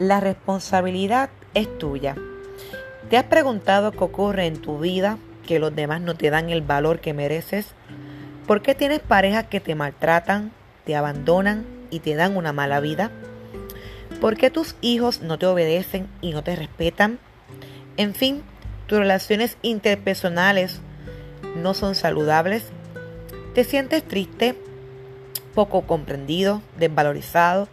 La responsabilidad es tuya. ¿Te has preguntado qué ocurre en tu vida que los demás no te dan el valor que mereces? ¿Por qué tienes parejas que te maltratan, te abandonan y te dan una mala vida? ¿Por qué tus hijos no te obedecen y no te respetan? En fin, tus relaciones interpersonales no son saludables. ¿Te sientes triste, poco comprendido, desvalorizado?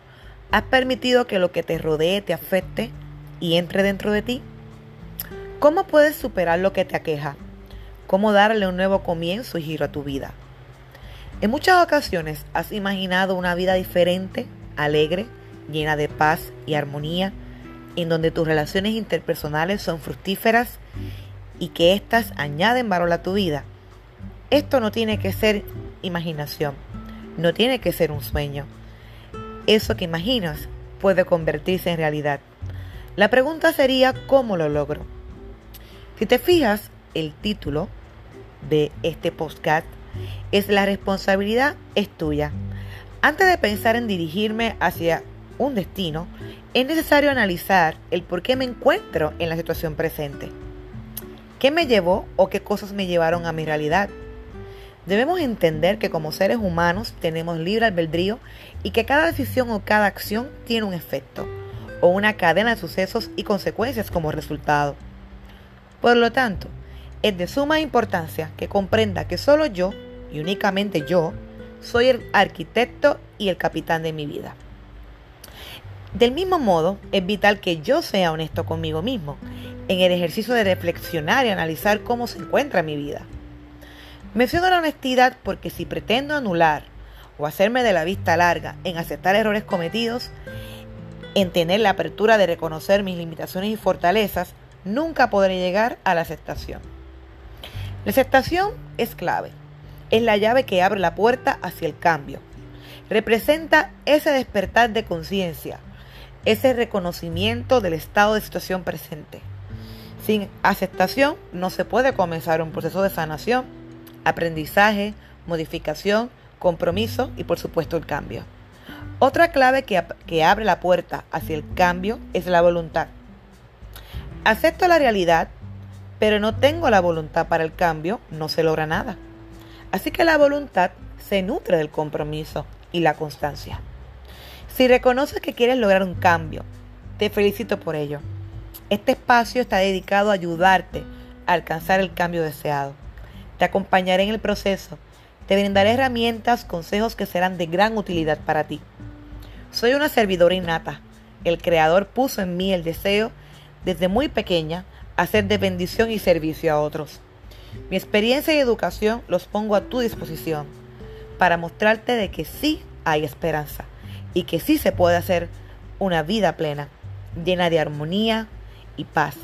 ¿Has permitido que lo que te rodee te afecte y entre dentro de ti? ¿Cómo puedes superar lo que te aqueja? ¿Cómo darle un nuevo comienzo y giro a tu vida? En muchas ocasiones has imaginado una vida diferente, alegre, llena de paz y armonía, en donde tus relaciones interpersonales son fructíferas y que éstas añaden valor a tu vida. Esto no tiene que ser imaginación, no tiene que ser un sueño. Eso que imaginas puede convertirse en realidad. La pregunta sería, ¿cómo lo logro? Si te fijas, el título de este podcast es La responsabilidad es tuya. Antes de pensar en dirigirme hacia un destino, es necesario analizar el por qué me encuentro en la situación presente. ¿Qué me llevó o qué cosas me llevaron a mi realidad? Debemos entender que como seres humanos tenemos libre albedrío y que cada decisión o cada acción tiene un efecto o una cadena de sucesos y consecuencias como resultado. Por lo tanto, es de suma importancia que comprenda que solo yo, y únicamente yo, soy el arquitecto y el capitán de mi vida. Del mismo modo, es vital que yo sea honesto conmigo mismo en el ejercicio de reflexionar y analizar cómo se encuentra mi vida. Menciono la honestidad porque si pretendo anular o hacerme de la vista larga en aceptar errores cometidos, en tener la apertura de reconocer mis limitaciones y fortalezas, nunca podré llegar a la aceptación. La aceptación es clave. Es la llave que abre la puerta hacia el cambio. Representa ese despertar de conciencia, ese reconocimiento del estado de situación presente. Sin aceptación no se puede comenzar un proceso de sanación, aprendizaje, modificación, compromiso y por supuesto el cambio. Otra clave que, que abre la puerta hacia el cambio es la voluntad. Acepto la realidad, pero no tengo la voluntad para el cambio, no se logra nada. Así que la voluntad se nutre del compromiso y la constancia. Si reconoces que quieres lograr un cambio, te felicito por ello. Este espacio está dedicado a ayudarte a alcanzar el cambio deseado. Te acompañaré en el proceso. Te brindaré herramientas, consejos que serán de gran utilidad para ti. Soy una servidora innata. El Creador puso en mí el deseo desde muy pequeña hacer de bendición y servicio a otros. Mi experiencia y educación los pongo a tu disposición para mostrarte de que sí hay esperanza y que sí se puede hacer una vida plena, llena de armonía y paz,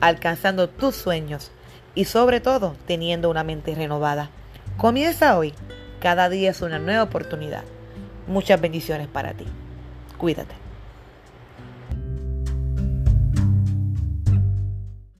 alcanzando tus sueños y sobre todo teniendo una mente renovada. Comienza hoy, cada día es una nueva oportunidad. Muchas bendiciones para ti. Cuídate.